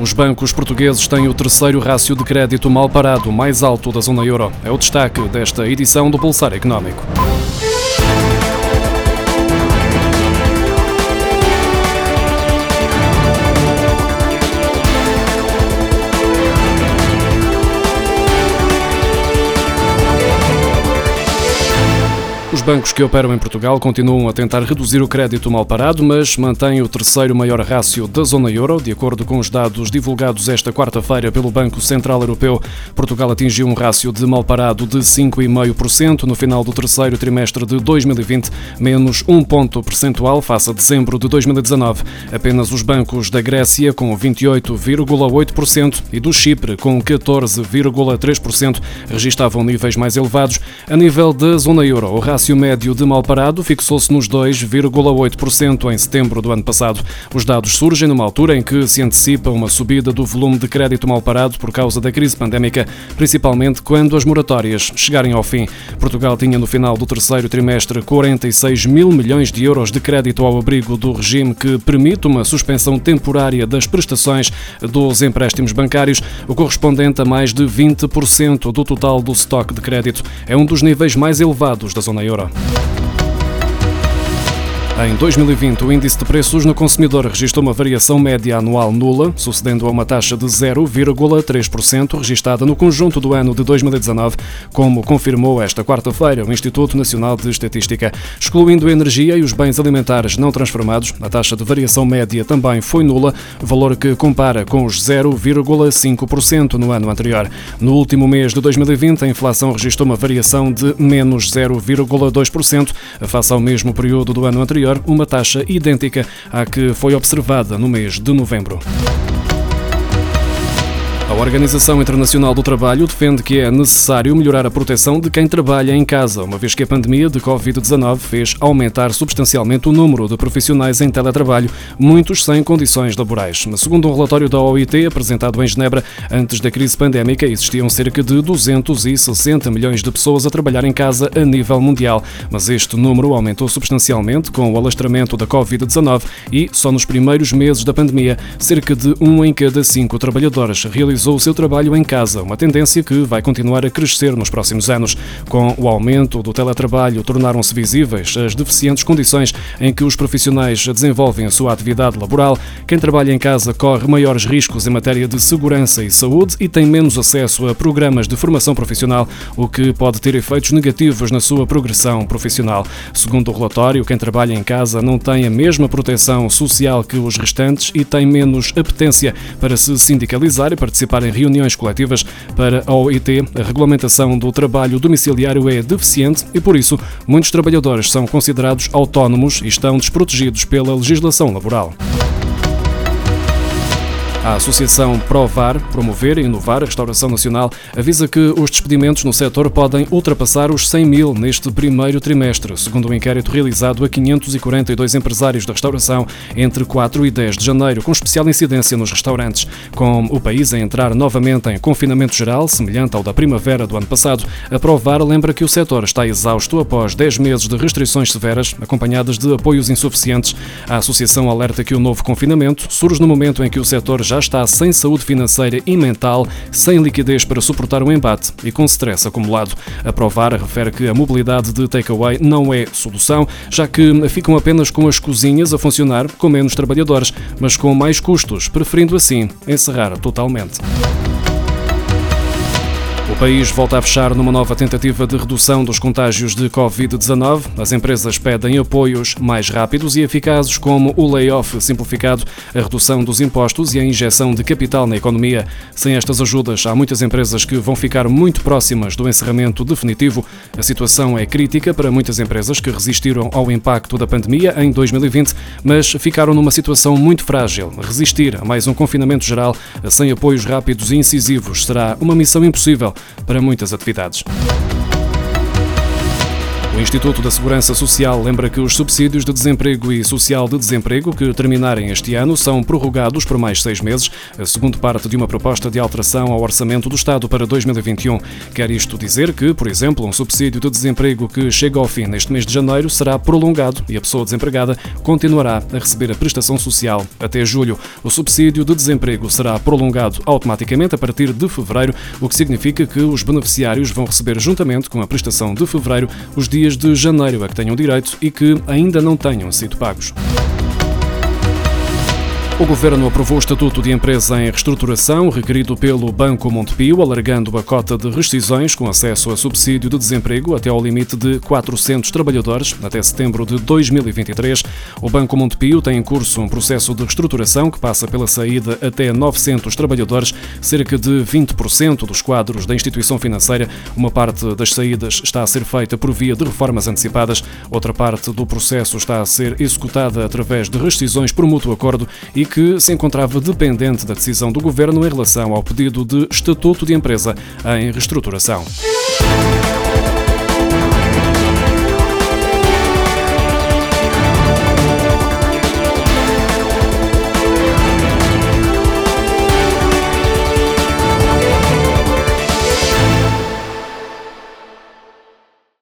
Os bancos portugueses têm o terceiro rácio de crédito mal parado mais alto da zona euro. É o destaque desta edição do Pulsar Económico. Bancos que operam em Portugal continuam a tentar reduzir o crédito mal parado, mas mantêm o terceiro maior rácio da zona euro. De acordo com os dados divulgados esta quarta-feira pelo Banco Central Europeu, Portugal atingiu um rácio de mal parado de 5,5% no final do terceiro trimestre de 2020, menos um ponto percentual face a dezembro de 2019. Apenas os bancos da Grécia, com 28,8%, e do Chipre, com 14,3%, registavam níveis mais elevados. A nível da zona euro, o rácio rácio médio de mal parado fixou-se nos 2,8% em setembro do ano passado. Os dados surgem numa altura em que se antecipa uma subida do volume de crédito mal parado por causa da crise pandémica, principalmente quando as moratórias chegarem ao fim. Portugal tinha no final do terceiro trimestre 46 mil milhões de euros de crédito ao abrigo do regime que permite uma suspensão temporária das prestações dos empréstimos bancários, o correspondente a mais de 20% do total do estoque de crédito. É um dos níveis mais elevados da zona euro euro. Em 2020, o índice de preços no consumidor registrou uma variação média anual nula, sucedendo a uma taxa de 0,3% registada no conjunto do ano de 2019, como confirmou esta quarta-feira o Instituto Nacional de Estatística. Excluindo a energia e os bens alimentares não transformados, a taxa de variação média também foi nula, valor que compara com os 0,5% no ano anterior. No último mês de 2020, a inflação registrou uma variação de menos 0,2% face ao mesmo período do ano anterior uma taxa idêntica à que foi observada no mês de novembro. A Organização Internacional do Trabalho defende que é necessário melhorar a proteção de quem trabalha em casa, uma vez que a pandemia de Covid-19 fez aumentar substancialmente o número de profissionais em teletrabalho, muitos sem condições laborais. Segundo um relatório da OIT apresentado em Genebra, antes da crise pandémica existiam cerca de 260 milhões de pessoas a trabalhar em casa a nível mundial, mas este número aumentou substancialmente com o alastramento da Covid-19 e, só nos primeiros meses da pandemia, cerca de um em cada cinco trabalhadores realizou realizou o seu trabalho em casa, uma tendência que vai continuar a crescer nos próximos anos. Com o aumento do teletrabalho, tornaram-se visíveis as deficientes condições em que os profissionais desenvolvem a sua atividade laboral. Quem trabalha em casa corre maiores riscos em matéria de segurança e saúde e tem menos acesso a programas de formação profissional, o que pode ter efeitos negativos na sua progressão profissional. Segundo o relatório, quem trabalha em casa não tem a mesma proteção social que os restantes e tem menos apetência para se sindicalizar e participar participar em reuniões coletivas. Para a OIT, a regulamentação do trabalho domiciliário é deficiente e, por isso, muitos trabalhadores são considerados autónomos e estão desprotegidos pela legislação laboral. A Associação Provar, Promover e Inovar a Restauração Nacional, avisa que os despedimentos no setor podem ultrapassar os 100 mil neste primeiro trimestre, segundo um inquérito realizado a 542 empresários da restauração entre 4 e 10 de janeiro, com especial incidência nos restaurantes. Com o país a entrar novamente em confinamento geral, semelhante ao da primavera do ano passado, a Provar lembra que o setor está exausto após 10 meses de restrições severas, acompanhadas de apoios insuficientes. A associação alerta que o novo confinamento surge no momento em que o setor já já está sem saúde financeira e mental, sem liquidez para suportar o embate e com stress acumulado. A Provar refere que a mobilidade de takeaway não é solução, já que ficam apenas com as cozinhas a funcionar com menos trabalhadores, mas com mais custos, preferindo assim encerrar totalmente. O país volta a fechar numa nova tentativa de redução dos contágios de Covid-19. As empresas pedem apoios mais rápidos e eficazes, como o layoff simplificado, a redução dos impostos e a injeção de capital na economia. Sem estas ajudas, há muitas empresas que vão ficar muito próximas do encerramento definitivo. A situação é crítica para muitas empresas que resistiram ao impacto da pandemia em 2020, mas ficaram numa situação muito frágil. Resistir a mais um confinamento geral sem apoios rápidos e incisivos será uma missão impossível para muitas atividades. O Instituto da Segurança Social lembra que os subsídios de desemprego e social de desemprego que terminarem este ano são prorrogados por mais seis meses, segundo parte de uma proposta de alteração ao orçamento do Estado para 2021. Quer isto dizer que, por exemplo, um subsídio de desemprego que chega ao fim neste mês de janeiro será prolongado e a pessoa desempregada continuará a receber a prestação social até julho. O subsídio de desemprego será prolongado automaticamente a partir de fevereiro, o que significa que os beneficiários vão receber, juntamente com a prestação de fevereiro, os dias dias de janeiro a que tenham direito e que ainda não tenham sido pagos. O Governo aprovou o Estatuto de Empresa em Reestruturação, requerido pelo Banco Montepio, alargando a cota de rescisões com acesso a subsídio de desemprego até ao limite de 400 trabalhadores, até setembro de 2023. O Banco Montepio tem em curso um processo de reestruturação que passa pela saída até 900 trabalhadores, cerca de 20% dos quadros da instituição financeira. Uma parte das saídas está a ser feita por via de reformas antecipadas, outra parte do processo está a ser executada através de rescisões por mútuo acordo que se encontrava dependente da decisão do governo em relação ao pedido de estatuto de empresa em reestruturação.